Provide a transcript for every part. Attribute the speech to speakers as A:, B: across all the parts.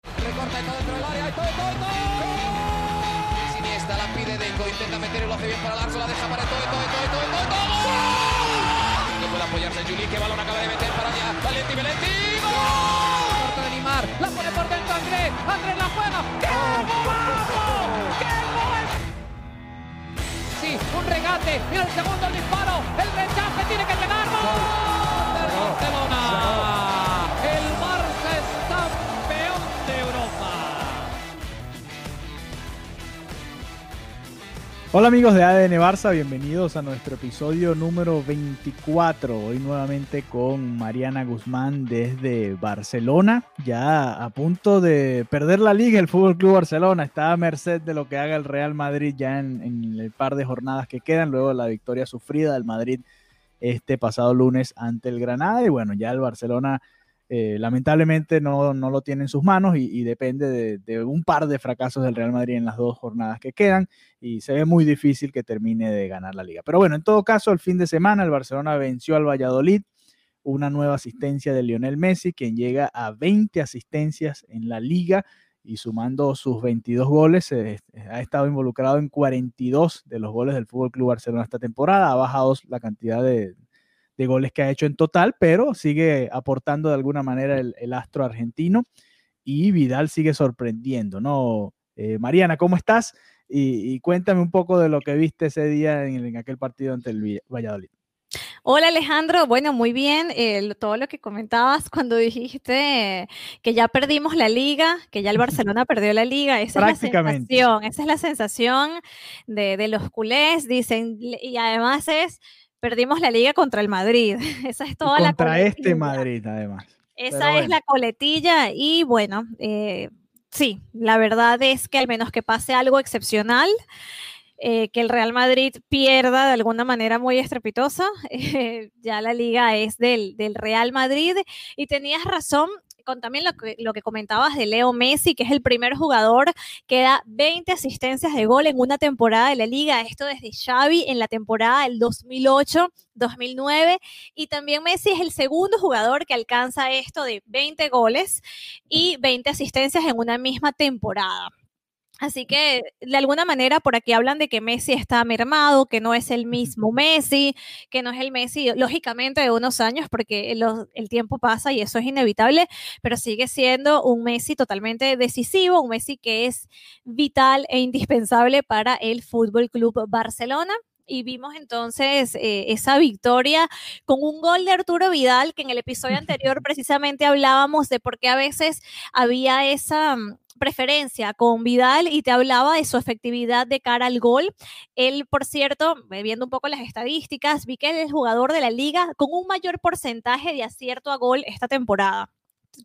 A: Recorta y todo dentro del área. ¡Ay, todo, todo, todo! Siniestra la pide Deco. Intenta meter y lo hace bien para Larso. La deja para todo, todo, todo, todo, todo, todo. No puede apoyarse Juli. Que balón acaba de meter para allá. Valenti, Valenti. ¡Gol! Corta de Neymar. La pone por dentro Andrés. Andrés la juega. ¡Qué golazo! ¡Qué gol! Sí, un regate. Mira el segundo el disparo. El rechace
B: Hola amigos de ADN Barça, bienvenidos a nuestro episodio número 24. Hoy nuevamente con Mariana Guzmán desde Barcelona, ya a punto de perder la liga el Fútbol Club Barcelona. Está a merced de lo que haga el Real Madrid ya en, en el par de jornadas que quedan, luego de la victoria sufrida del Madrid este pasado lunes ante el Granada. Y bueno, ya el Barcelona eh, lamentablemente no, no, lo tiene en sus manos y, depende de, de, un par de fracasos del Real Madrid en las dos jornadas que quedan y se ve muy difícil que termine de ganar la liga. Pero bueno, en todo caso, el fin de semana el Barcelona venció al Valladolid, una nueva asistencia de Lionel Messi, quien llega a 20 asistencias en la liga y sumando sus 22 goles, eh, ha estado involucrado en 42 de los goles del Fútbol Club Barcelona esta temporada, ha bajado la cantidad de, de goles que ha hecho en total, pero sigue aportando de alguna manera el, el astro argentino y Vidal sigue sorprendiendo, ¿no? Eh, Mariana, ¿cómo estás? Y, y, cuéntame un poco de lo que viste ese día en, en aquel partido ante el Valladolid.
C: Hola Alejandro, bueno, muy bien. Eh, todo lo que comentabas cuando dijiste que ya perdimos la liga, que ya el Barcelona perdió la liga, esa es la sensación, esa es la sensación de, de los culés, dicen, y además es perdimos la liga contra el Madrid. Esa es toda
B: y
C: la
B: Contra este Madrid, además.
C: Esa Pero es bueno. la coletilla y bueno, eh, sí, la verdad es que al menos que pase algo excepcional, eh, que el Real Madrid pierda de alguna manera muy estrepitosa, eh, ya la liga es del, del Real Madrid y tenías razón, con también lo que, lo que comentabas de Leo Messi, que es el primer jugador que da 20 asistencias de gol en una temporada de la liga, esto desde Xavi en la temporada del 2008-2009, y también Messi es el segundo jugador que alcanza esto de 20 goles y 20 asistencias en una misma temporada. Así que de alguna manera por aquí hablan de que Messi está mermado, que no es el mismo Messi, que no es el Messi, lógicamente de unos años, porque el tiempo pasa y eso es inevitable, pero sigue siendo un Messi totalmente decisivo, un Messi que es vital e indispensable para el Fútbol Club Barcelona. Y vimos entonces eh, esa victoria con un gol de Arturo Vidal, que en el episodio anterior precisamente hablábamos de por qué a veces había esa preferencia con Vidal y te hablaba de su efectividad de cara al gol. Él, por cierto, viendo un poco las estadísticas, vi que es el jugador de la liga con un mayor porcentaje de acierto a gol esta temporada.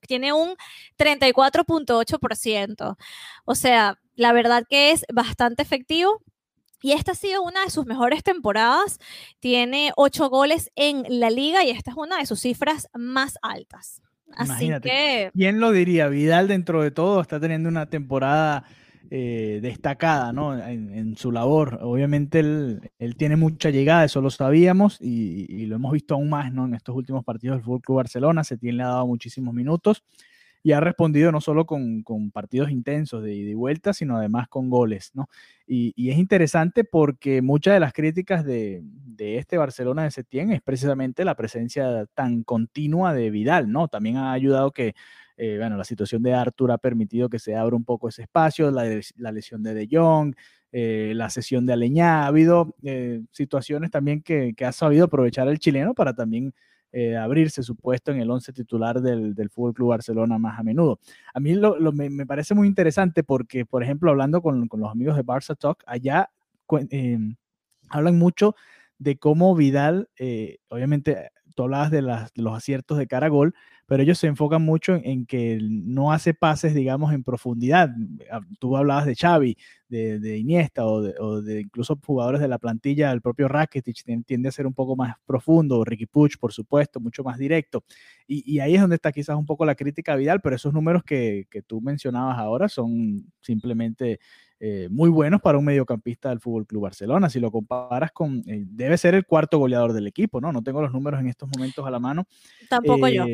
C: Tiene un 34.8%. O sea, la verdad que es bastante efectivo. Y esta ha sido una de sus mejores temporadas. Tiene ocho goles en la liga y esta es una de sus cifras más altas. Así
B: Imagínate,
C: que.
B: ¿Quién lo diría? Vidal, dentro de todo, está teniendo una temporada eh, destacada ¿no? en, en, su labor. Obviamente, él, él, tiene mucha llegada, eso lo sabíamos y, y, lo hemos visto aún más ¿no? en estos últimos partidos del Fútbol Club Barcelona. Setién le ha dado muchísimos minutos y ha respondido no solo con, con partidos intensos de ida y vuelta, sino además con goles, ¿no? Y, y, es interesante porque muchas de las críticas de, de, este Barcelona de Setién es precisamente la presencia tan continua de Vidal, ¿no? También ha ayudado que, eh, bueno, la situación de Artur ha permitido que se abra un poco ese espacio, la, la lesión de De Jong, eh, la sesión de Aleñá, ha habido eh, situaciones también que, que, ha sabido aprovechar el chileno para también eh, abrirse su puesto en el once titular del, del Fútbol Club Barcelona más a menudo. A mí lo, me, parece muy interesante porque, por ejemplo, hablando con, con los amigos de Barça Talk, allá eh, hablan mucho de cómo Vidal, eh, obviamente, tú hablabas de, los aciertos de cara a gol, pero ellos se enfocan mucho en, que no hace pases, digamos, en profundidad. Ah, tú hablabas de Xavi, de, Iniesta o de, incluso jugadores de la plantilla, el propio Rakitic tiende a ser un poco más profundo, Ricky Puch, por supuesto, mucho más directo. Y, ahí es donde está quizás un poco la crítica Vidal, pero esos números que, que tú mencionabas ahora son simplemente eh, muy buenos para un mediocampista del Fútbol Club Barcelona. Si lo comparas con, eh, debe ser el cuarto goleador del equipo, ¿no? No tengo los números en estos momentos a la mano.
C: Tampoco yo.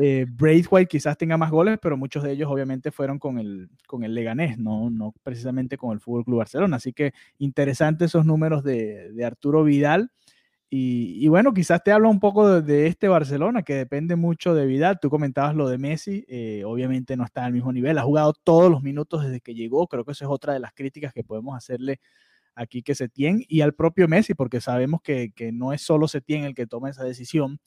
B: Eh, Braithwaite quizás tenga más goles, pero muchos de ellos obviamente fueron con el, con el Leganés, no, no precisamente con el Fútbol Club Barcelona. Así que interesante esos números de, de Arturo Vidal. Y, bueno, quizás te habla un poco de, este Barcelona, que depende mucho de Vidal. Tú comentabas lo de Messi, eh, obviamente no está al mismo nivel, ha jugado todos los minutos desde que llegó. Creo que eso es otra de las críticas que podemos hacerle aquí que Setién y al propio Messi, porque sabemos que, no es solo Setién el que toma esa decisión.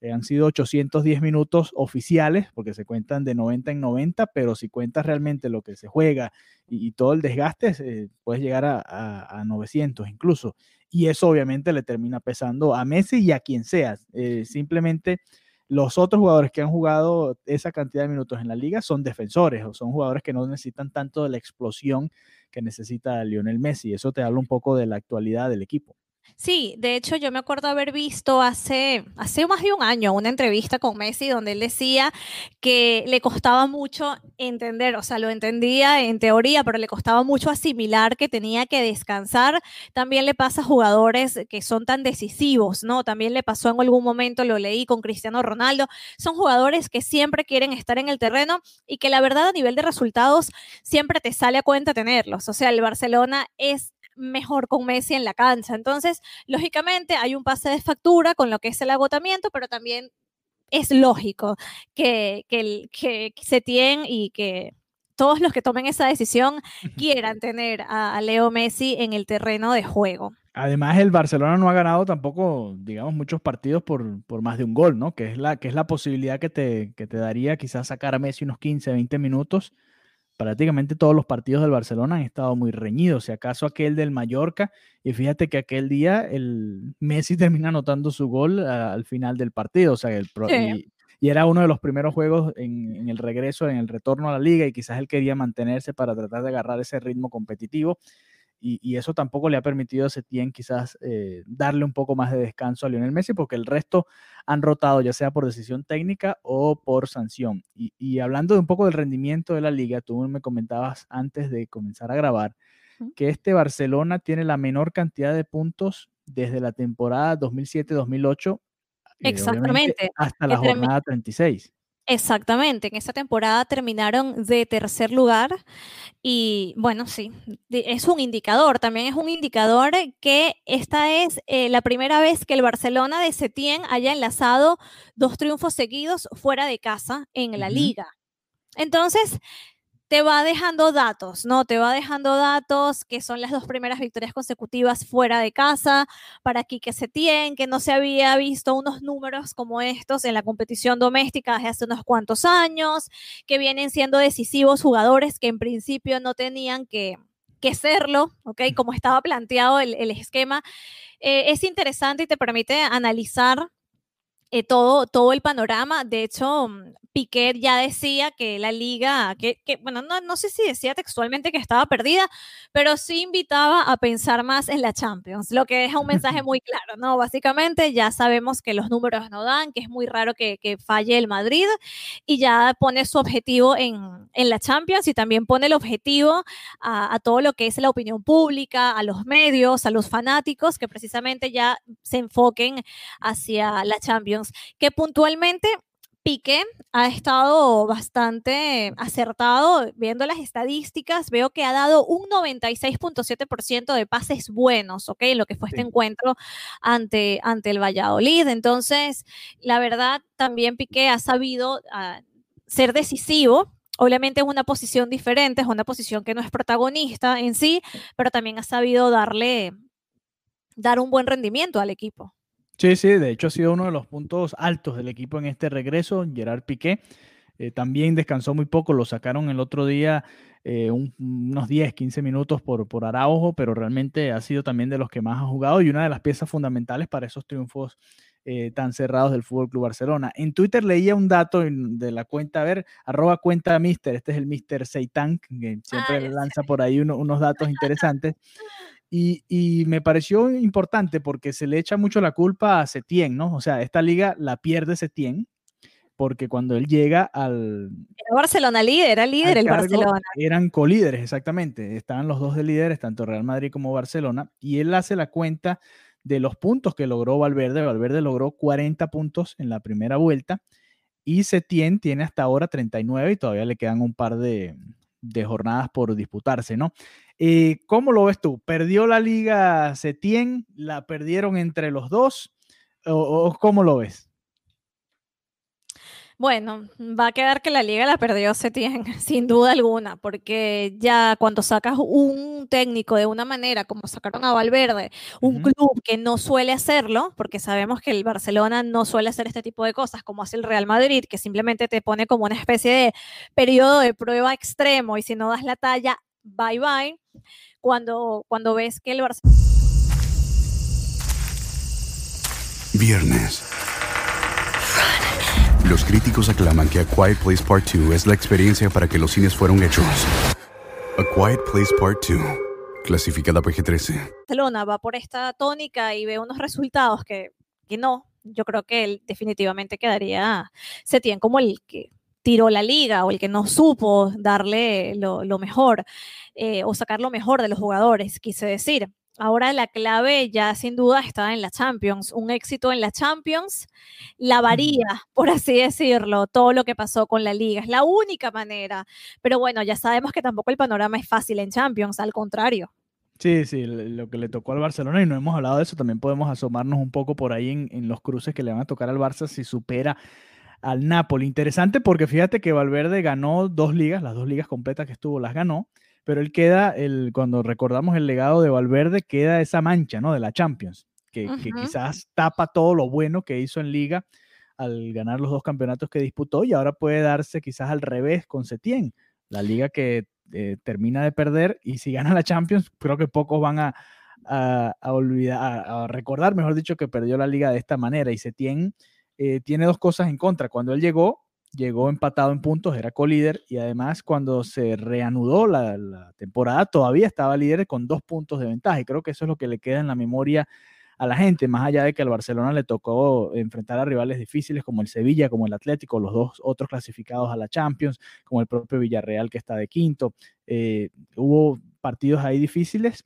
B: Eh, han sido 810 minutos oficiales, porque se cuentan de 90 en 90, pero si cuentas realmente lo que se juega y, todo el desgaste, eh, puedes llegar a, a 900 incluso y eso obviamente le termina pesando a Messi y a quien sea. Eh, simplemente los otros jugadores que han jugado esa cantidad de minutos en la liga son defensores o son jugadores que no necesitan tanto de la explosión que necesita Lionel Messi. Eso te habla un poco de la actualidad del equipo.
C: Sí, de hecho yo me acuerdo haber visto hace, hace más de un año una entrevista con Messi donde él decía que le costaba mucho entender, o sea, lo entendía en teoría, pero le costaba mucho asimilar que tenía que descansar. También le pasa a jugadores que son tan decisivos, ¿no? También le pasó en algún momento, lo leí con Cristiano Ronaldo. Son jugadores que siempre quieren estar en el terreno y que la verdad a nivel de resultados siempre te sale a cuenta tenerlos. O sea, el Barcelona es mejor con Messi en la cancha. Entonces, lógicamente hay un pase de factura con lo que es el agotamiento, pero también es lógico que, que, que se tiene y que todos los que tomen esa decisión quieran tener a, Leo Messi en el terreno de juego.
B: Además, el Barcelona no ha ganado tampoco, digamos, muchos partidos por, por más de un gol, ¿no? Que es la, que es la posibilidad que te, que te daría quizás sacar a Messi unos 15, 20 minutos prácticamente todos los partidos del Barcelona han estado muy reñidos, si acaso aquel del Mallorca, y fíjate que aquel día el Messi termina anotando su gol al final del partido, o sea, el, y, era uno de los primeros juegos en, en, el regreso, en el retorno a la liga, y quizás él quería mantenerse para tratar de agarrar ese ritmo competitivo, y, eso tampoco le ha permitido a Setién quizás eh, darle un poco más de descanso a Lionel Messi, porque el resto han rotado ya sea por decisión técnica o por sanción. Y, hablando de un poco del rendimiento de la liga, tú me comentabas antes de comenzar a grabar que este Barcelona tiene la menor cantidad de puntos desde la temporada 2007-2008.
C: Eh, Exactamente.
B: hasta la jornada 36.
C: Exactamente, en esta temporada terminaron de tercer lugar y bueno, sí, es un indicador, también es un indicador que esta es eh, la primera vez que el Barcelona de Setién haya enlazado dos triunfos seguidos fuera de casa en la liga. Entonces, te va dejando datos, ¿no? Te va dejando datos que son las dos primeras victorias consecutivas fuera de casa para Quique Setién, que no se había visto unos números como estos en la competición doméstica desde hace unos cuantos años, que vienen siendo decisivos jugadores que en principio no tenían que, que serlo, ¿ok? Como estaba planteado el, esquema. Eh, es interesante y te permite analizar eh, todo, todo el panorama. De hecho, mm, Piquet ya decía que la liga, que, bueno, no, no, sé si decía textualmente que estaba perdida, pero sí invitaba a pensar más en la Champions, lo que deja un mensaje muy claro, ¿no? Básicamente ya sabemos que los números no dan, que es muy raro que, que falle el Madrid y ya pone su objetivo en, en, la Champions y también pone el objetivo a, a todo lo que es la opinión pública, a los medios, a los fanáticos, que precisamente ya se enfoquen hacia la Champions, que puntualmente Piqué ha estado bastante acertado. Viendo las estadísticas, veo que ha dado un 96.7% de pases buenos, ¿ok? Lo que fue este encuentro ante, ante el Valladolid. Entonces, la verdad, también Piqué ha sabido ah, ser decisivo. Obviamente es una posición diferente, es una posición que no es protagonista en sí, pero también ha sabido darle, dar un buen rendimiento al equipo.
B: Sí, sí, de hecho ha sido uno de los puntos altos del equipo en este regreso, Gerard Piqué. Eh, también descansó muy poco, lo sacaron el otro día eh, unos 10, 15 minutos por, por Araujo, pero realmente ha sido también de los que más ha jugado y una de las piezas fundamentales para esos triunfos eh, tan cerrados del Fútbol Club Barcelona. En Twitter leía un dato de la cuenta, a ver, arroba cuenta Mister, este es el Mister Seitan, que siempre lanza por ahí unos datos interesantes. Y, y, me pareció importante porque se le echa mucho la culpa a Setien, ¿no? O sea, esta liga la pierde Setien, porque cuando él llega al...
C: Era Barcelona líder, era líder el Barcelona.
B: Eran colíderes, exactamente. Estaban los dos de líderes, tanto Real Madrid como Barcelona, y él hace la cuenta de los puntos que logró Valverde. Valverde logró 40 puntos en la primera vuelta y Setién tiene hasta ahora 39 y todavía le quedan un par de, jornadas por disputarse, ¿no? Eh, ¿Cómo lo ves tú? ¿Perdió la liga Setién? ¿La perdieron entre los dos? o cómo lo ves?
C: Bueno, va a quedar que la liga la perdió Setién, sin duda alguna, porque ya cuando sacas un técnico de una manera, como sacaron a Valverde, un club que no suele hacerlo, porque sabemos que el Barcelona no suele hacer este tipo de cosas, como hace el Real Madrid, que simplemente te pone como una especie de periodo de prueba extremo y si no das la talla, bye bye. Cuando, cuando ves que el Barcelona...
D: Viernes los críticos aclaman que A Quiet Place Part 2 es la experiencia para que los cines fueron hechos. A Quiet Place Part 2, clasificada PG-13.
C: Barcelona va por esta tónica y ve unos resultados que, que no. Yo creo que él definitivamente quedaría, se tiene como el que tiró la liga o el que no supo darle lo, mejor eh, o sacar lo mejor de los jugadores, quise decir. Ahora la clave ya sin duda está en la Champions. Un éxito en la Champions la varía, por así decirlo, todo lo que pasó con la liga. Es la única manera. Pero bueno, ya sabemos que tampoco el panorama es fácil en Champions, al contrario.
B: Sí, sí, lo que le tocó al Barcelona, y no hemos hablado de eso, también podemos asomarnos un poco por ahí en, en los cruces que le van a tocar al Barça si supera al Napoli. Interesante porque fíjate que Valverde ganó dos ligas, las dos ligas completas que estuvo las ganó pero él queda, el, cuando recordamos el legado de Valverde, queda esa mancha, ¿no? De la Champions, que, quizás tapa todo lo bueno que hizo en liga al ganar los dos campeonatos que disputó y ahora puede darse quizás al revés con Setién, la liga que eh, termina de perder y si gana la Champions, creo que pocos van a, olvidar, a, recordar, mejor dicho, que perdió la liga de esta manera y Setién eh, tiene dos cosas en contra. Cuando él llegó, llegó empatado en puntos, era co-líder y además cuando se reanudó la, temporada todavía estaba líder con dos puntos de ventaja y creo que eso es lo que le queda en la memoria a la gente, más allá de que al Barcelona le tocó enfrentar a rivales difíciles como el Sevilla, como el Atlético, los dos otros clasificados a la Champions, como el propio Villarreal que está de quinto. Eh, hubo partidos ahí difíciles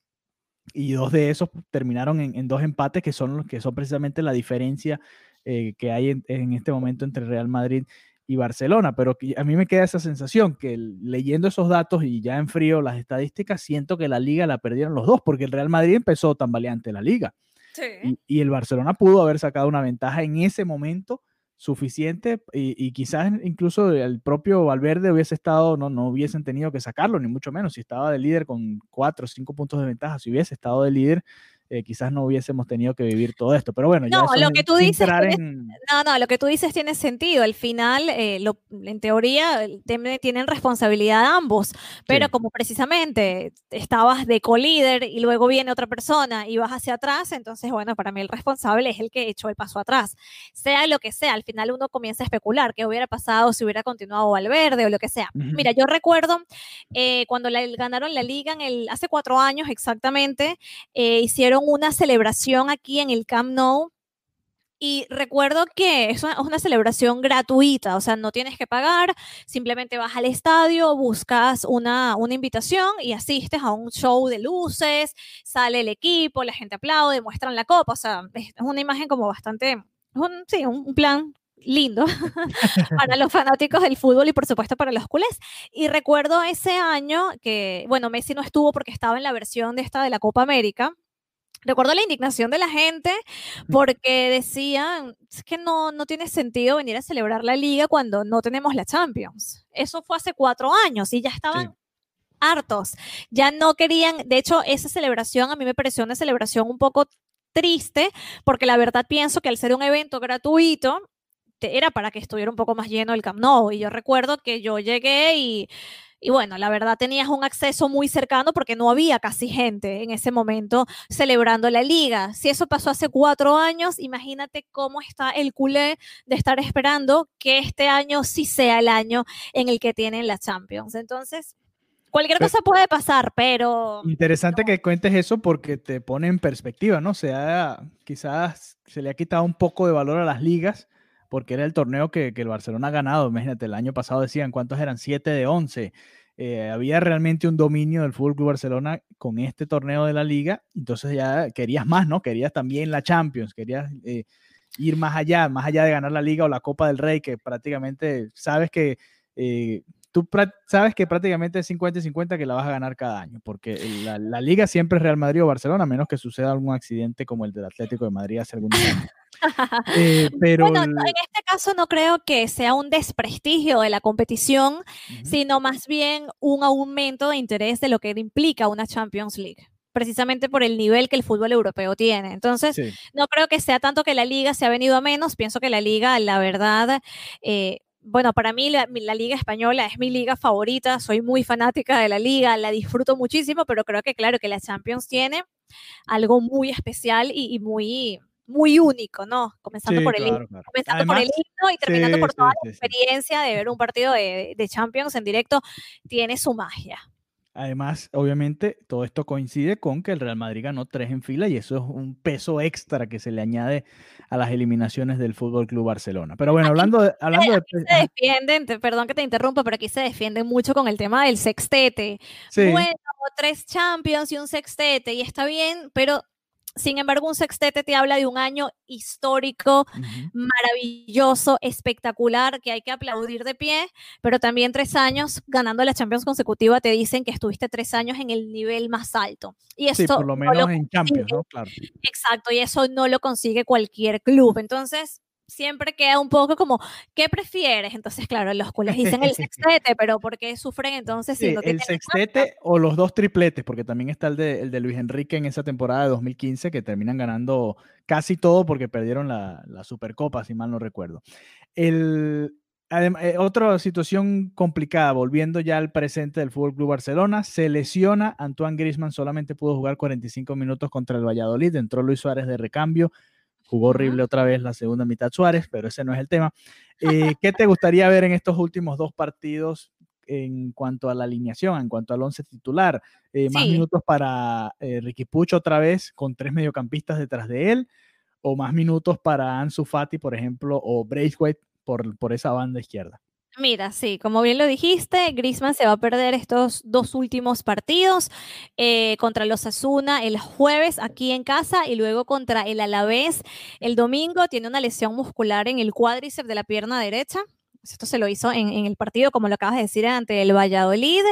B: y dos de esos terminaron en, dos empates que son los que son precisamente la diferencia eh, que hay en, este momento entre Real Madrid y Barcelona, pero a mí me queda esa sensación que leyendo esos datos y ya en frío las estadísticas, siento que la liga la perdieron los dos, porque el Real Madrid empezó tan valiente la liga. Y, el Barcelona pudo haber sacado una ventaja en ese momento suficiente y, quizás incluso el propio Valverde hubiese estado, no, no hubiesen tenido que sacarlo, ni mucho menos, si estaba de líder con cuatro o cinco puntos de ventaja, si hubiese estado de líder, eh, quizás no hubiésemos tenido que vivir todo esto. Pero bueno,
C: ya no, lo que tú dices no, no, lo que tú dices tiene sentido. Al final, eh, en teoría, tienen responsabilidad ambos, pero como precisamente estabas de co-líder y luego viene otra persona y vas hacia atrás, entonces, bueno, para mí el responsable es el que echó el paso atrás. Sea lo que sea, al final uno comienza a especular qué hubiera pasado si hubiera continuado verde o lo que sea. Mira, yo recuerdo eh, cuando ganaron la liga en el, hace cuatro años exactamente, hicieron una celebración aquí en el Camp Nou. Y recuerdo que es una, celebración gratuita, o sea, no tienes que pagar, simplemente vas al estadio, buscas una, una invitación y asistes a un show de luces, sale el equipo, la gente aplaude, muestran la copa, o sea, es una imagen como bastante, un, sí, un plan lindo para los fanáticos del fútbol y por supuesto para los culés. Y recuerdo ese año que, bueno, Messi no estuvo porque estaba en la versión de esta de la Copa América, Recuerdo la indignación de la gente porque decían que no, no tiene sentido venir a celebrar la liga cuando no tenemos la Champions. Eso fue hace cuatro años y ya estaban hartos. Ya no querían, de hecho, esa celebración a mí me pareció una celebración un poco triste porque la verdad pienso que al ser un evento gratuito era para que estuviera un poco más lleno el Camp Nou. Y yo recuerdo que yo llegué y Y bueno, la verdad tenías un acceso muy cercano porque no había casi gente en ese momento celebrando la liga. Si eso pasó hace cuatro años, imagínate cómo está el culé de estar esperando que este año sí sea el año en el que tienen la Champions. Entonces, cualquier cosa puede pasar, pero...
B: Interesante que cuentes eso porque te pone en perspectiva, ¿no? O sea, quizás se le ha quitado un poco de valor a las ligas porque era el torneo que, el Barcelona ha ganado. Imagínate, el año pasado decían cuántos eran, 7 de 11. Eh, había realmente un dominio del Fútbol Barcelona con este torneo de la liga, entonces ya querías más, ¿no? Querías también la Champions, querías eh, ir más allá, más allá de ganar la liga o la Copa del Rey, que prácticamente sabes que eh, tú sabes que prácticamente es 50 y 50 que la vas a ganar cada año, porque la, la, liga siempre es Real Madrid o Barcelona, a menos que suceda algún accidente como el del Atlético de Madrid hace algún años.
C: Eh, pero bueno, en este caso no creo que sea un desprestigio de la competición, sino más bien un aumento de interés de lo que implica una Champions League precisamente por el nivel que el fútbol europeo tiene. Entonces, no creo que sea tanto que la liga se ha venido a menos, pienso que la liga, la verdad, eh, bueno, para mí la, liga española es mi liga favorita, soy muy fanática de la liga, la disfruto muchísimo, pero creo que claro que la Champions tiene algo muy especial y muy, muy único, ¿no? Comenzando por el himno, comenzando por el himno y terminando por toda la experiencia de ver un partido de, de, Champions en directo, tiene su magia.
B: Además, obviamente, todo esto coincide con que el Real Madrid ganó tres en fila y eso es un peso extra que se le añade a las eliminaciones del Fútbol Club Barcelona. Pero bueno, hablando de. Hablando
C: de... se defienden, perdón que te interrumpa, pero aquí se defienden mucho con el tema del sextete. Bueno, tres Champions y un sextete, y está bien, pero sin embargo, un sextete te habla de un año histórico, maravilloso, espectacular, que hay que aplaudir de pie, pero también tres años ganando la Champions consecutiva te dicen que estuviste tres años en el nivel más alto. Y esto
B: sí, por lo menos en Champions, ¿no? Claro.
C: Exacto, y eso no lo consigue cualquier club. Entonces, siempre queda un poco como, ¿qué prefieres? Entonces, claro, los cuales dicen el sextete, pero ¿por qué sufren entonces?
B: Si el sextete o los dos tripletes, porque también está el de, el de, Luis Enrique en esa temporada de 2015, que terminan ganando casi todo porque perdieron la, la Supercopa, si mal no recuerdo. El, eh, otra situación complicada, volviendo ya al presente del Fútbol Club Barcelona, se lesiona Antoine Grisman, solamente pudo jugar 45 minutos contra el Valladolid, entró Luis Suárez de recambio, Jugó horrible otra vez la segunda mitad Suárez, pero ese no es el tema. Eh, ¿Qué te gustaría ver en estos últimos dos partidos en cuanto a la alineación, en cuanto al once titular? Eh, ¿Más minutos para eh, Ricky Puch otra vez con tres mediocampistas detrás de él? ¿O más minutos para Ansu Fati, por ejemplo, o Braithwaite por, por esa banda izquierda?
C: Mira, sí, como bien lo dijiste, Grisman se va a perder estos dos últimos partidos eh, contra los Asuna el jueves aquí en casa y luego contra el Alavés el domingo. Tiene una lesión muscular en el cuádriceps de la pierna derecha. Esto se lo hizo en, el partido, como lo acabas de decir, ante el Valladolid.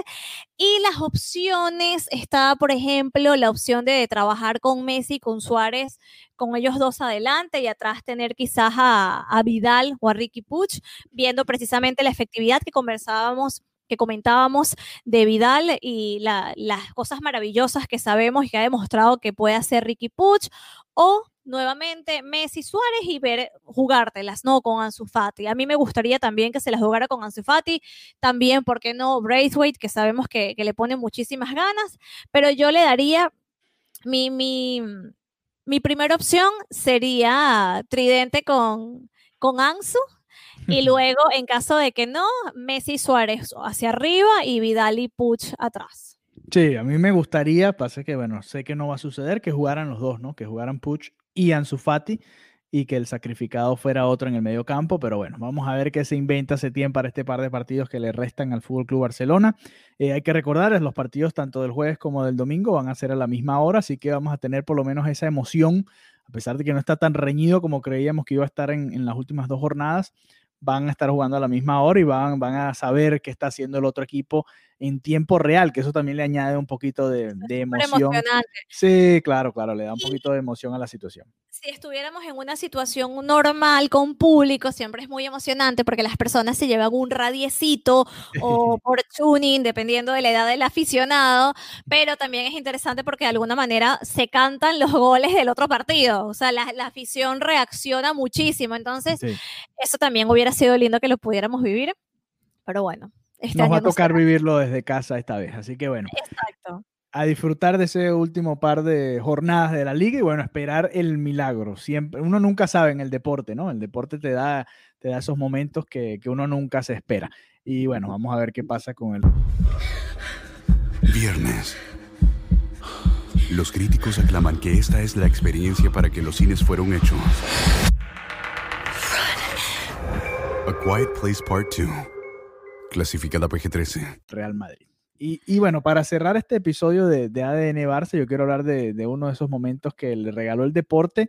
C: Y las opciones, está, por ejemplo, la opción de trabajar con Messi, con Suárez, con ellos dos adelante y atrás tener quizás a, Vidal o a Ricky Puch, viendo precisamente la efectividad que conversábamos que comentábamos de Vidal y las cosas maravillosas que sabemos y que ha demostrado que puede hacer Ricky Puch, o nuevamente Messi Suárez y ver jugártelas, ¿no? Con Ansu Fati. A mí me gustaría también que se las jugara con Ansu Fati, también, ¿por qué no? Braithwaite, que sabemos que, le pone muchísimas ganas, pero yo le daría mi, mi, mi primera opción sería Tridente con, con Ansu. Y luego, en caso de que no, Messi Suárez hacia arriba y Vidal y Puch atrás.
B: Sí, a mí me gustaría, pasa que, bueno, sé que no va a suceder, que jugaran los dos, ¿no? Que jugaran Puch y Ansu Fati y que el sacrificado fuera otro en el medio campo, pero bueno, vamos a ver qué se inventa Setién para este par de partidos que le restan al Fútbol Club Barcelona. Eh, hay que recordar, los partidos tanto del jueves como del domingo van a ser a la misma hora, así que vamos a tener por lo menos esa emoción, a pesar de que no está tan reñido como creíamos que iba a estar en, en las últimas dos jornadas, van a estar jugando a la misma hora y van, van a saber qué está haciendo el otro equipo en tiempo real, que eso también le añade un poquito de, de emoción. Sí, claro, claro, le da un poquito de emoción a la situación.
C: Si estuviéramos en una situación normal con público, siempre es muy emocionante porque las personas se llevan un radiecito o por tuning, dependiendo de la edad del aficionado, pero también es interesante porque de alguna manera se cantan los goles del otro partido, o sea, la, la afición reacciona muchísimo, entonces eso también hubiera sido lindo que lo pudiéramos vivir, pero bueno
B: Nos va a tocar
C: será.
B: vivirlo desde casa esta vez, así que bueno,
C: Exacto.
B: a disfrutar de ese último par de jornadas de la liga y bueno, esperar el milagro. Siempre, uno nunca sabe en el deporte, ¿no? El deporte te da, te da esos momentos que, que uno nunca se espera. Y bueno, vamos a ver qué pasa con el...
D: Viernes. Los críticos aclaman que esta es la experiencia para que los cines fueron hechos. A Quiet Place Part 2. Clasificada PG-13.
B: Real Madrid. Y, bueno, para cerrar este episodio de, de ADN Barça, yo quiero hablar de, uno de esos momentos que le regaló el deporte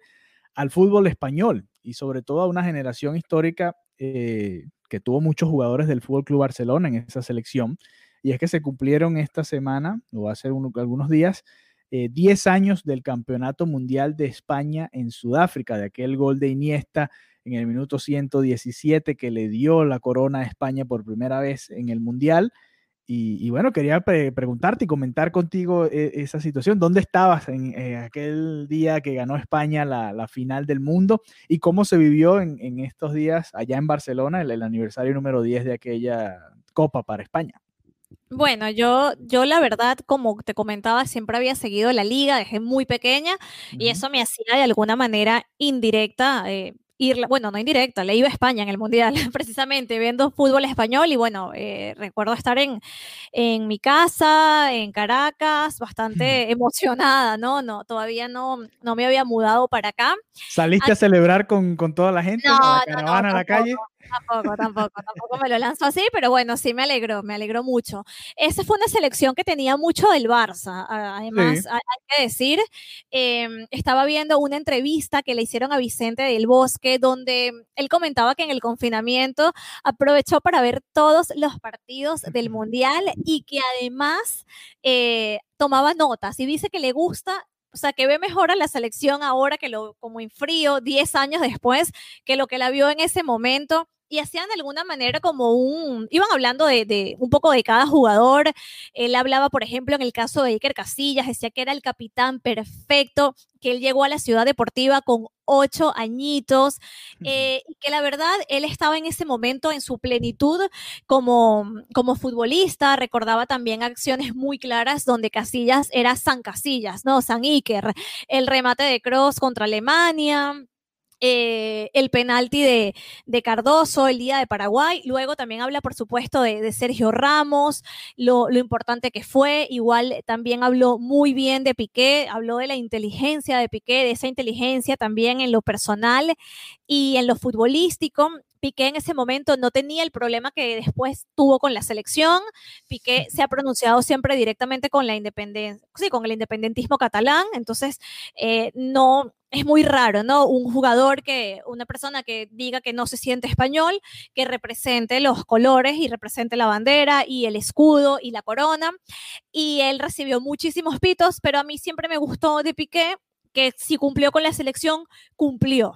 B: al fútbol español y sobre todo a una generación histórica eh, que tuvo muchos jugadores del Fútbol Club Barcelona en esa selección. Y es que se cumplieron esta semana, o hace uno- algunos días, eh, 10 años del Campeonato Mundial de España en Sudáfrica, de aquel gol de Iniesta en el minuto 117 que le dio la corona a España por primera vez en el Mundial. Y, bueno, quería pre- preguntarte y comentar contigo eh, esa situación. ¿Dónde estabas en eh, aquel día que ganó España la, final del mundo? ¿Y cómo se vivió en, estos días allá en Barcelona, el, el aniversario número 10 de aquella Copa para España?
C: Bueno, yo, yo la verdad, como te comentaba, siempre había seguido la liga desde muy pequeña y eso me hacía de alguna manera indirecta eh, ir, bueno, no indirecta, le iba a España en el Mundial, precisamente viendo fútbol español y bueno, eh, recuerdo estar en, en mi casa, en Caracas, bastante emocionada, ¿no? No, todavía no, no me había mudado para acá.
B: ¿Saliste a celebrar con, con toda la gente?
C: No,
B: a la
C: no, no,
B: caravana a la calle?
C: Tampoco, tampoco, tampoco me lo lanzo así, pero bueno, sí me alegró, me alegró mucho. Esa fue una selección que tenía mucho del Barça, además,
B: Sí.
C: hay, hay que decir, em, estaba viendo una entrevista que le hicieron a Vicente del Bosque, donde él comentaba que en el confinamiento aprovechó para ver todos los partidos del Mundial y que además eh, tomaba notas y dice que le gusta. O sea, que ve mejor a la selección ahora que lo como en frío, 10 años después, que lo que la vio en ese momento y hacían de alguna manera como un, iban hablando de, de un poco de cada jugador. Él hablaba, por ejemplo, en el caso de Iker Casillas, decía que era el capitán perfecto, que él llegó a la ciudad deportiva con ocho añitos, eh, y que la verdad él estaba en ese momento en su plenitud como, como futbolista. Recordaba también acciones muy claras donde Casillas era San Casillas, ¿no? San Iker, el remate de Cross contra Alemania eh, el penalti de, de, Cardoso, el día de Paraguay. Luego también habla, por supuesto, de, Sergio Ramos, lo, lo, importante que fue. Igual también habló muy bien de Piqué, habló de la inteligencia de Piqué, de esa inteligencia también en lo personal y en lo futbolístico. Piqué en ese momento no tenía el problema que después tuvo con la selección. Piqué se ha pronunciado siempre directamente con la independencia, sí, con el independentismo catalán. Entonces, eh, no es muy raro, ¿no? Un jugador que, una persona que diga que no se siente español, que represente los colores y represente la bandera y el escudo y la corona. Y él recibió muchísimos pitos, pero a mí siempre me gustó de Piqué que si cumplió con la selección, cumplió.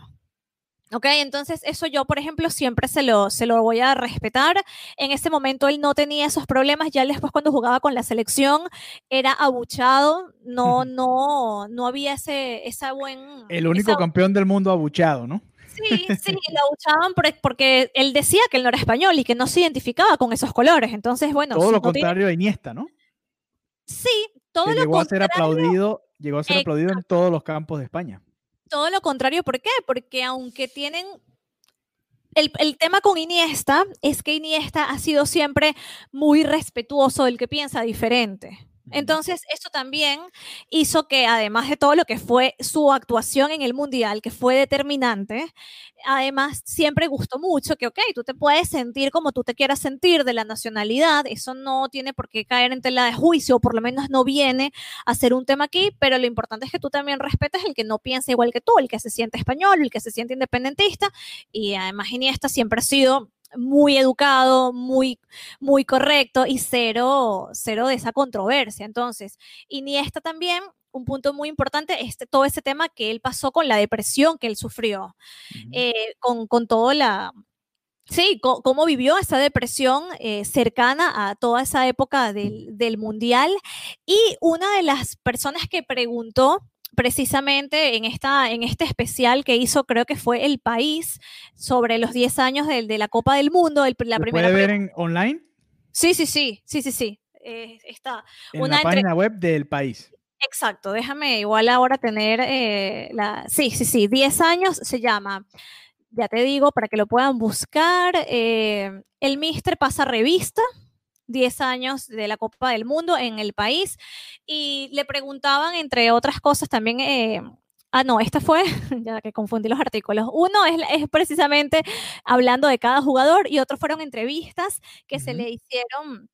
C: ¿Ok? Entonces eso yo, por ejemplo, siempre se lo, se lo voy a respetar. En ese momento él no tenía esos problemas, ya después cuando jugaba con la selección era abuchado, no, no, no había ese, esa buen...
B: El único
C: esa...
B: campeón del mundo abuchado, ¿no?
C: Sí, sí, lo abuchaban porque él decía que él no era español y que no se identificaba con esos colores. Entonces, bueno.
B: Todo
C: si
B: lo
C: no
B: contrario
C: tiene...
B: de Iniesta, ¿no?
C: Sí, todo
B: que
C: lo
B: llegó
C: contrario.
B: a ser aplaudido, llegó a ser aplaudido en todos los campos de España
C: todo lo contrario, ¿por qué? Porque aunque tienen... El, el, tema con Iniesta es que Iniesta ha sido siempre muy respetuoso del que piensa diferente. Entonces, eso también hizo que, además de todo lo que fue su actuación en el Mundial, que fue determinante, además siempre gustó mucho que, ok, tú te puedes sentir como tú te quieras sentir de la nacionalidad, eso no tiene por qué caer en tela de juicio, o por lo menos no viene a ser un tema aquí, pero lo importante es que tú también respetes el que no piensa igual que tú, el que se siente español, el que se siente independentista, y además Iniesta siempre ha sido muy educado, muy, muy correcto y cero, cero de esa controversia. Entonces, Iniesta también, un punto muy importante, este, todo ese tema que él pasó con la depresión que él sufrió, uh -huh. eh, con, con todo la... Sí, cómo vivió esa depresión eh, cercana a toda esa época del, del Mundial. Y una de las personas que preguntó precisamente en, esta, en este especial que hizo, creo que fue El País, sobre los 10 años de, de la Copa del Mundo. El, la
B: ¿Lo
C: primera
B: puede ver en online?
C: Sí, sí, sí, sí, sí, sí. Eh, está.
B: En la página web del país.
C: Exacto, déjame igual ahora tener eh, la... Sí, sí, sí, 10 años se llama, ya te digo, para que lo puedan buscar, eh, el Mister pasa revista, 10 años de la Copa del Mundo en el país y le preguntaban, entre otras cosas, también... Eh, ah, no, esta fue, ya que confundí los artículos. Uno es, es, precisamente hablando de cada jugador y otros fueron entrevistas que uh -huh. se le hicieron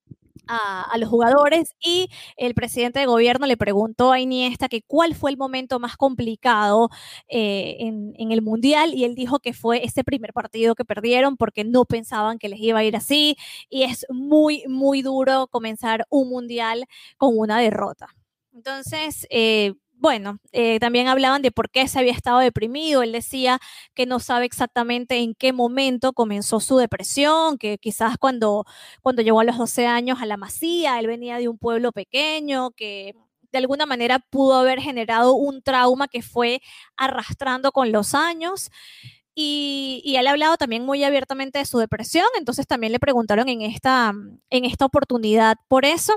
C: a, los jugadores y el presidente de gobierno le preguntó a Iniesta que cuál fue el momento más complicado eh, en, en, el Mundial y él dijo que fue ese primer partido que perdieron porque no pensaban que les iba a ir así y es muy, muy duro comenzar un Mundial con una derrota. Entonces, eh, bueno, eh, también hablaban de por qué se había estado deprimido. Él decía que no sabe exactamente en qué momento comenzó su depresión, que quizás cuando, cuando llegó a los 12 años a la Masía, él venía de un pueblo pequeño, que de alguna manera pudo haber generado un trauma que fue arrastrando con los años. Y, y, él ha hablado también muy abiertamente de su depresión, entonces también le preguntaron en esta, en esta oportunidad por eso.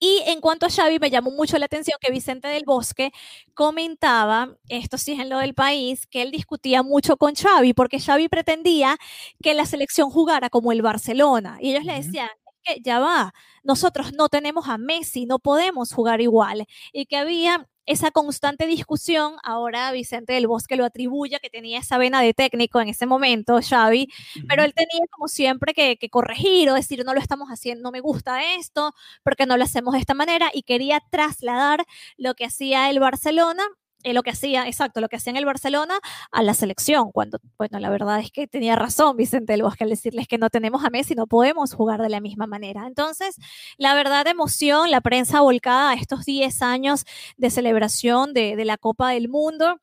C: Y en cuanto a Xavi, me llamó mucho la atención que Vicente del Bosque comentaba, esto sí es en lo del país, que él discutía mucho con Xavi, porque Xavi pretendía que la selección jugara como el Barcelona. Y ellos uh -huh. le decían, que ya va, nosotros no tenemos a Messi, no podemos jugar igual. Y que había esa constante discusión, ahora Vicente del Bosque lo atribuye que tenía esa vena de técnico en ese momento, Xavi, pero él tenía como siempre que, que, corregir o decir, no lo estamos haciendo, no me gusta esto, porque no lo hacemos de esta manera, y quería trasladar lo que hacía el Barcelona eh, lo que hacía, exacto, lo que hacía en el Barcelona a la selección, cuando, bueno, la verdad es que tenía razón Vicente del Bosque al decirles que no tenemos a Messi, no podemos jugar de la misma manera. Entonces, la verdad, emoción, la prensa volcada a estos 10 años de celebración de, de la Copa del Mundo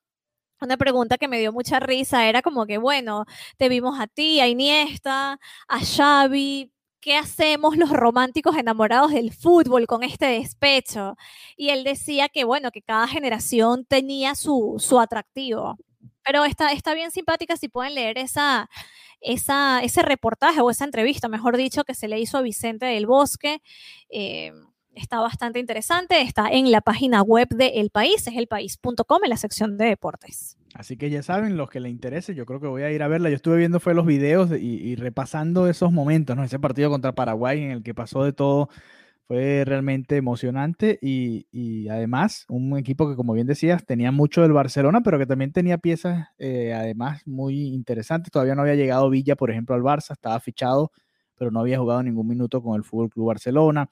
C: una pregunta que me dio mucha risa era como que, bueno, te vimos a ti, a Iniesta, a Xavi, ¿qué hacemos los románticos enamorados del fútbol con este despecho? Y él decía que, bueno, que cada generación tenía su, su atractivo. Pero está, está bien simpática si pueden leer esa, esa, ese reportaje o esa entrevista, mejor dicho, que se le hizo a Vicente del Bosque. Eh, está bastante interesante, está en la página web de El País, es elpaís.com en la sección de deportes.
B: Así que ya saben, los que les interese, yo creo que voy a ir a verla. Yo estuve viendo fue los videos y, repasando esos momentos, ¿no? Ese partido contra Paraguay en el que pasó de todo fue realmente emocionante y, y además un equipo que, como bien decías, tenía mucho del Barcelona, pero que también tenía piezas, eh, además, muy interesantes. Todavía no había llegado Villa, por ejemplo, al Barça, estaba fichado, pero no había jugado ningún minuto con el Fútbol Club Barcelona.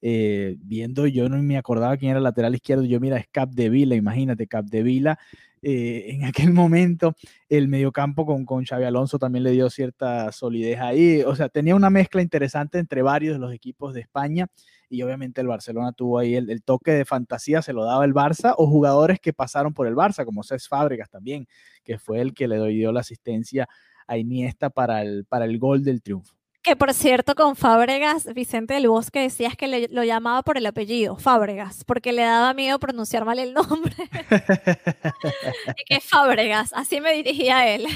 B: Eh, viendo, yo no me acordaba quién era el lateral izquierdo, yo mira, es Cap de Vila, imagínate, Cap de Vila, eh, en aquel momento el mediocampo con, con Xavi Alonso también le dio cierta solidez ahí, o sea, tenía una mezcla interesante entre varios de los equipos de España y obviamente el Barcelona tuvo ahí el, el toque de fantasía, se lo daba el Barça o jugadores que pasaron por el Barça, como Cés Fábregas también, que fue el que le dio la asistencia a Iniesta para el, para el gol del triunfo.
C: Que por cierto, con Fábregas, Vicente del Bosque decías que le, lo llamaba por el apellido, Fábregas, porque le daba miedo pronunciar mal el nombre. y que Fábregas, así me dirigía a él.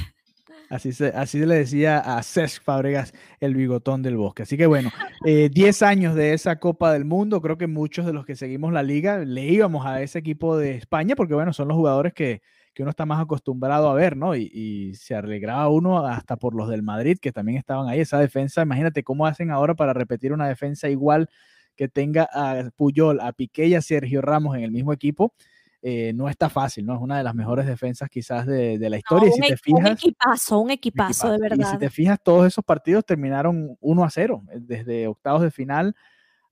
B: Así, se, así le decía a Cesc Fábregas el bigotón del bosque. Así que bueno, 10 eh, años de esa Copa del Mundo. Creo que muchos de los que seguimos la liga le íbamos a ese equipo de España porque bueno, son los jugadores que, que uno está más acostumbrado a ver, ¿no? Y, y, se alegraba uno hasta por los del Madrid, que también estaban ahí. Esa defensa, imagínate cómo hacen ahora para repetir una defensa igual que tenga a Puyol, a Piqué y a Sergio Ramos en el mismo equipo. Eh, no está fácil, ¿no? Es una de las mejores defensas quizás de, de la historia.
C: No,
B: y si
C: un,
B: te fijas,
C: un equipazo, un equipazo, equipazo, de verdad.
B: Y si te fijas, todos esos partidos terminaron 1 a 0, desde octavos de final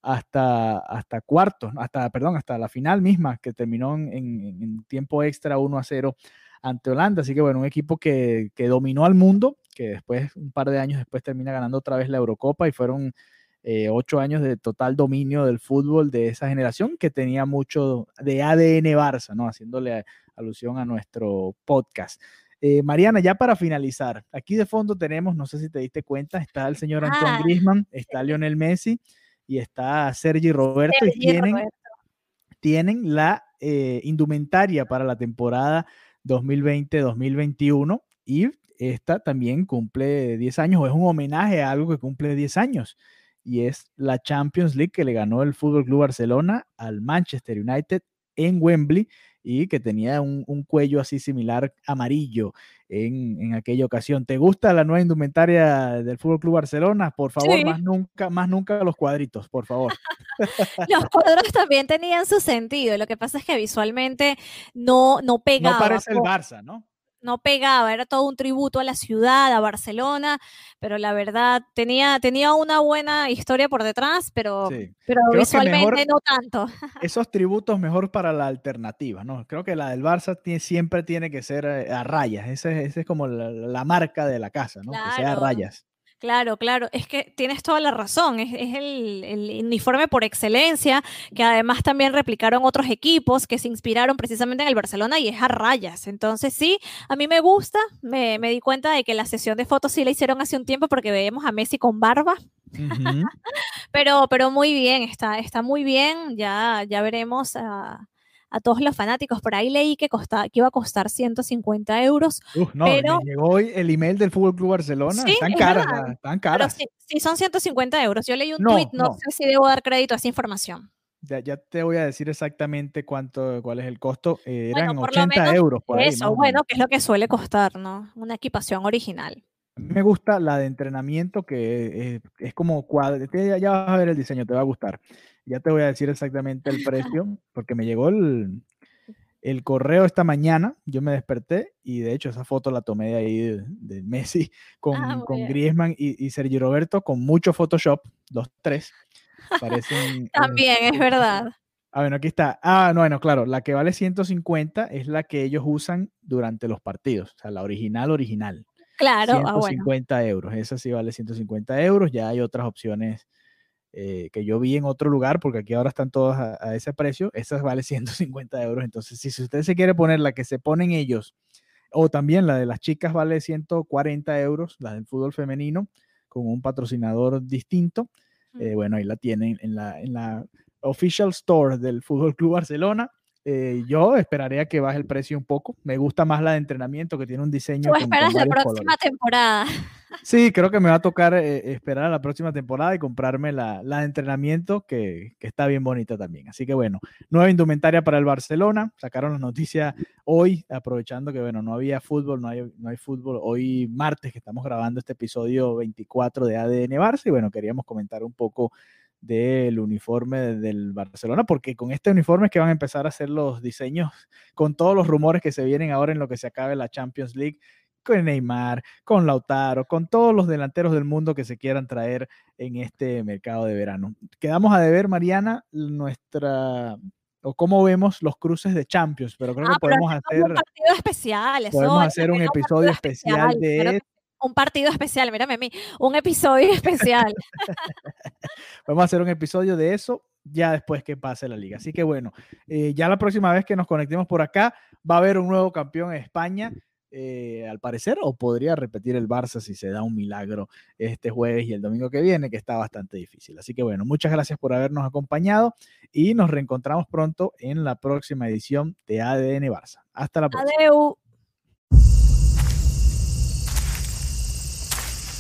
B: hasta, hasta cuartos, hasta, perdón, hasta la final misma, que terminó en, tiempo extra 1 a 0 ante Holanda. Así que bueno, un equipo que, que, dominó al mundo, que después, un par de años después, termina ganando otra vez la Eurocopa y fueron eh, ocho años de total dominio del fútbol de esa generación que tenía mucho de ADN Barça, ¿no? Haciéndole alusión a nuestro podcast. Eh, Mariana, ya para finalizar, aquí de fondo tenemos, no sé si te diste cuenta, está el señor Antoine ah, Griezmann, está Lionel Messi, y está Sergi Roberto Sergi y tienen, Roberto. tienen la eh, indumentaria para la temporada 2020-2021 y esta también cumple 10 años o es un homenaje a algo que cumple 10 años y es la Champions League que le ganó el Fútbol Club Barcelona al Manchester United en Wembley y que tenía un, cuello así similar amarillo en, aquella ocasión. ¿Te gusta la nueva indumentaria del Fútbol Club Barcelona? Por favor, más nunca, más nunca los cuadritos, por favor.
C: los cuadros también tenían su sentido. Lo que pasa es que visualmente no, no pegaba.
B: No parece el Barça, ¿no?
C: No pegaba, era todo un tributo a la ciudad, a Barcelona, pero la verdad tenía, tenía una buena historia por detrás, pero, pero visualmente no tanto.
B: Esos tributos mejor para la alternativa, ¿no? Creo que la del Barça siempre tiene que ser eh, a rayas, esa es como la, marca de la casa, ¿no? Que sea a rayas.
C: Claro, claro, es que tienes toda la razón, es, el, uniforme por excelencia, que además también replicaron otros equipos que se inspiraron precisamente en el Barcelona y es a rayas. Entonces sí, a mí me gusta, me, di cuenta de que la sesión de fotos sí la hicieron hace un tiempo porque veíamos a Messi con barba, pero, pero muy bien, está, está muy bien, ya, ya veremos a a todos los fanáticos. Por ahí leí que, costaba, que iba a costar 150 euros.
B: no, pero... llegó hoy el email del Fútbol Club Barcelona. están caras, están caras.
C: sí, son 150 euros. Yo leí un tweet, no, sé si debo dar crédito a esa información.
B: Ya, te voy a decir exactamente cuánto, cuál es el costo. Eh, eran 80 euros por
C: Eso, bueno, que es lo que suele costar, ¿no? Una equipación original.
B: Me gusta la de entrenamiento, que es, es como cuadro. Ya vas a ver el diseño, te va a gustar. Ya te voy a decir exactamente el precio, porque me llegó el, correo esta mañana. Yo me desperté y de hecho esa foto la tomé de ahí de, Messi con, ah, con Griezmann y, y, Sergio Roberto con mucho Photoshop, dos, tres. Parecen.
C: También, es verdad.
B: Ah, bueno, aquí está. Ah, no, bueno, claro, la que vale 150 es la que ellos usan durante los partidos, o sea, la original, original.
C: Claro,
B: 150 ah, euros, esa sí vale 150 euros, ya hay otras opciones eh, que yo vi en otro lugar, porque aquí ahora están todas a, ese precio, esas vale 150 euros. Entonces, si, si usted se quiere poner la que se ponen ellos, o también la de las chicas vale 140 euros, la del fútbol femenino, con un patrocinador distinto, eh, bueno, ahí la tienen en la, en la official store del Fútbol Club Barcelona. Eh, yo esperaría que baje el precio un poco. Me gusta más la de entrenamiento que tiene un diseño.
C: Tú esperas la próxima temporada.
B: Sí, creo que me va a tocar eh, esperar a la próxima temporada y comprarme la, la de entrenamiento que, que, está bien bonita también. Así que bueno, nueva indumentaria para el Barcelona. Sacaron las noticias hoy, aprovechando que bueno, no había fútbol, no hay, no hay fútbol. Hoy martes que estamos grabando este episodio 24 de ADN Barça y bueno, queríamos comentar un poco del uniforme del Barcelona, porque con este uniforme es que van a empezar a hacer los diseños con todos los rumores que se vienen ahora en lo que se acabe la Champions League, con Neymar, con Lautaro, con todos los delanteros del mundo que se quieran traer en este mercado de verano. Quedamos a deber, Mariana, nuestra o cómo vemos los cruces de Champions, pero creo que ah, podemos hacer un
C: partido especial,
B: podemos hacer un episodio especial, de
C: un partido especial, mírame a mí, un episodio especial.
B: Vamos a hacer un episodio de eso ya después que pase la liga. Así que bueno, eh, ya la próxima vez que nos conectemos por acá, va a haber un nuevo campeón en España. Eh, al parecer, o podría repetir el Barça si se da un milagro este jueves y el domingo que viene, que está bastante difícil. Así que bueno, muchas gracias por habernos acompañado y nos reencontramos pronto en la próxima edición de ADN Barça. Hasta la próxima.